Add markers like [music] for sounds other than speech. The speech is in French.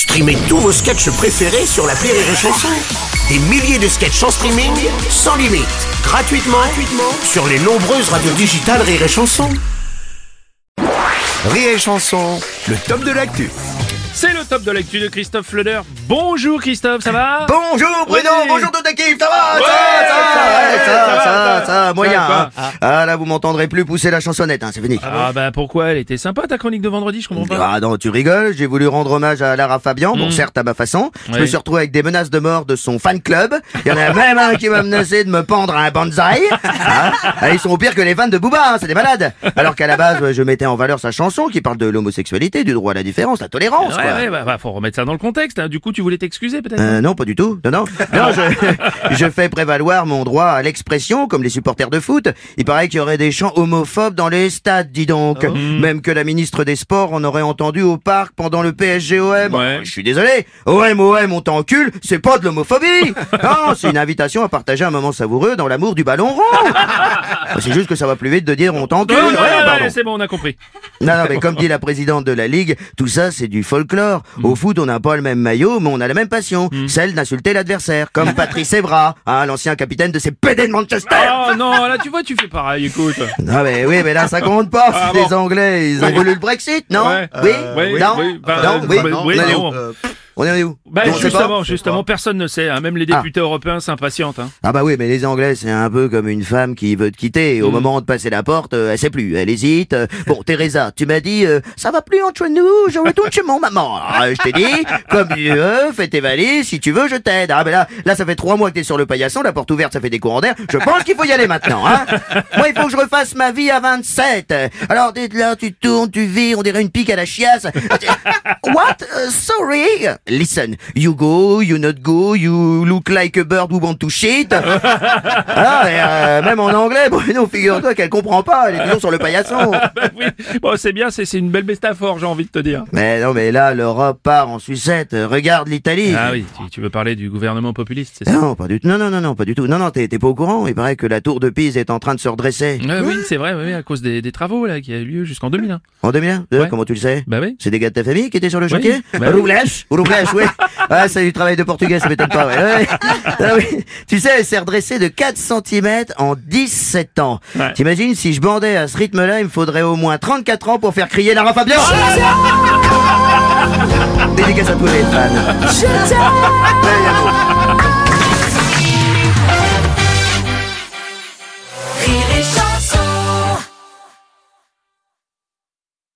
Streamez tous vos sketchs préférés sur la Rire et Chanson. Des milliers de sketchs en streaming, sans limite, gratuitement, gratuitement sur les nombreuses radios digitales Rire et Chanson. Rire et Chanson, le top de l'actu. C'est le top de l'actu de Christophe Fleder. Bonjour Christophe, ça va Bonjour Bruno, Oui. bonjour toute l'équipe, ça va Ouais, ça, va, ça, ça va, ça ça, va, ça, ça ça, va. moyen. hein. Ah là, vous m'entendrez plus pousser la chansonnette, hein, c'est fini. Ah bah pourquoi Elle était sympa ta chronique de vendredi, je comprends pas. Ah non, tu rigoles, j'ai voulu rendre hommage à Lara Fabian, bon certes à ma façon. Je me suis retrouvé avec des menaces de mort de son fan club. Il y en a [laughs] même un qui m'a menacé de me pendre à un bonsaï. Hein Ah, ils sont pires que les fans de Booba, hein, c'est des malades. Alors qu'à la base, je mettais en valeur sa chanson qui parle de l'homosexualité, du droit à la différence, la tolérance. Ouais, quoi. ouais, bah, bah, faut remettre ça dans le contexte. hein. Du coup, tu voulais t'excuser peut-être Euh, non, pas du tout. Non, non. Non, je, [laughs] je fais prévaloir mon droit à l'expression, comme les supporters de foot. Paraît qu'il y aurait des chants homophobes dans les stades, dis donc. Même que la ministre des Sports en aurait entendu au parc pendant le PSG-OM. Ouais. Je suis désolé. OM, OM, on t'encule, c'est pas de l'homophobie. [laughs] Non, c'est une invitation à partager un moment savoureux dans l'amour du ballon rond. [laughs] C'est juste que ça va plus vite de dire on t'encule. Ouais, pardon. ouais, c'est bon, on a compris. Non, non, mais comme dit la présidente de la Ligue, tout ça, c'est du folklore. Au foot, on n'a pas le même maillot, mais on a la même passion, celle d'insulter l'adversaire, comme [laughs] Patrice Evra, hein, l'ancien capitaine de ces PD de Manchester. Oh non, là tu vois, tu fais pareil, écoute. [laughs] Non, mais oui, mais là, ça compte pas. Ah, les. Anglais, ils ont voulu le Brexit, non? Ouais. Oui? Oui, Non? oui, enfin, Non? euh, Oui? est non. où? On est où? Bah justement, justement, personne ne sait. hein. Même les Ah. députés européens s'impatientent. Hein. Ah bah oui, mais les Anglais, c'est un peu comme une femme qui veut te quitter. Au moment de passer la porte, euh, elle sait plus, elle hésite. Euh, Bon, Teresa, tu m'as dit, euh, ça va plus entre nous, je retourne chez mon maman. Ah, je t'ai dit, comme tu veux, fais tes valises, si tu veux, je t'aide. Ah ben là, là, ça fait trois mois que t'es sur le paillasson, la porte ouverte, ça fait des courants d'air. Je pense qu'il faut y aller maintenant, hein. Moi, il faut que je refasse ma vie à 27. Alors, là, tu tournes, tu vis, on dirait une pique à la chiasse. What? Uh, sorry. Listen, you go, you not go, you look like a bird who want to shit. ah, mais, euh, même en anglais, Bruno, figure-toi qu'elle comprend pas, elle est toujours sur le paillasson. [laughs] Bah oui, bon c'est bien, c'est c'est une belle métaphore, j'ai envie de te dire. Mais non, mais là, l'Europe part en sucette. Regarde l'Italie. Ah oui, tu, tu veux parler du gouvernement populiste, c'est ça? Non, pas du tout. Non, non, non, non, pas du tout. Non, non, t'es t'es pas au courant. Il paraît que la tour de Pise est en train de se redresser. Ouais, oui, c'est vrai, oui, à cause des, des travaux là qui a eu lieu jusqu'en 2001. En 2001 Ouais. Comment tu le sais? Bah oui. C'est des gars de ta famille qui étaient sur le chantier? Bah oui. Roublèche, oui. [laughs] [laughs] Ah, c'est du travail de portugais, ça m'étonne pas, ouais. ouais. [laughs] Ah oui. Tu sais, elle s'est redressée de 4 cm en 17 ans. Ouais. T'imagines, si je bandais à ce rythme-là, il me faudrait au moins 34 ans pour faire crier Lara Fabian Dédicace à tous les fans. Ouais, Yannou.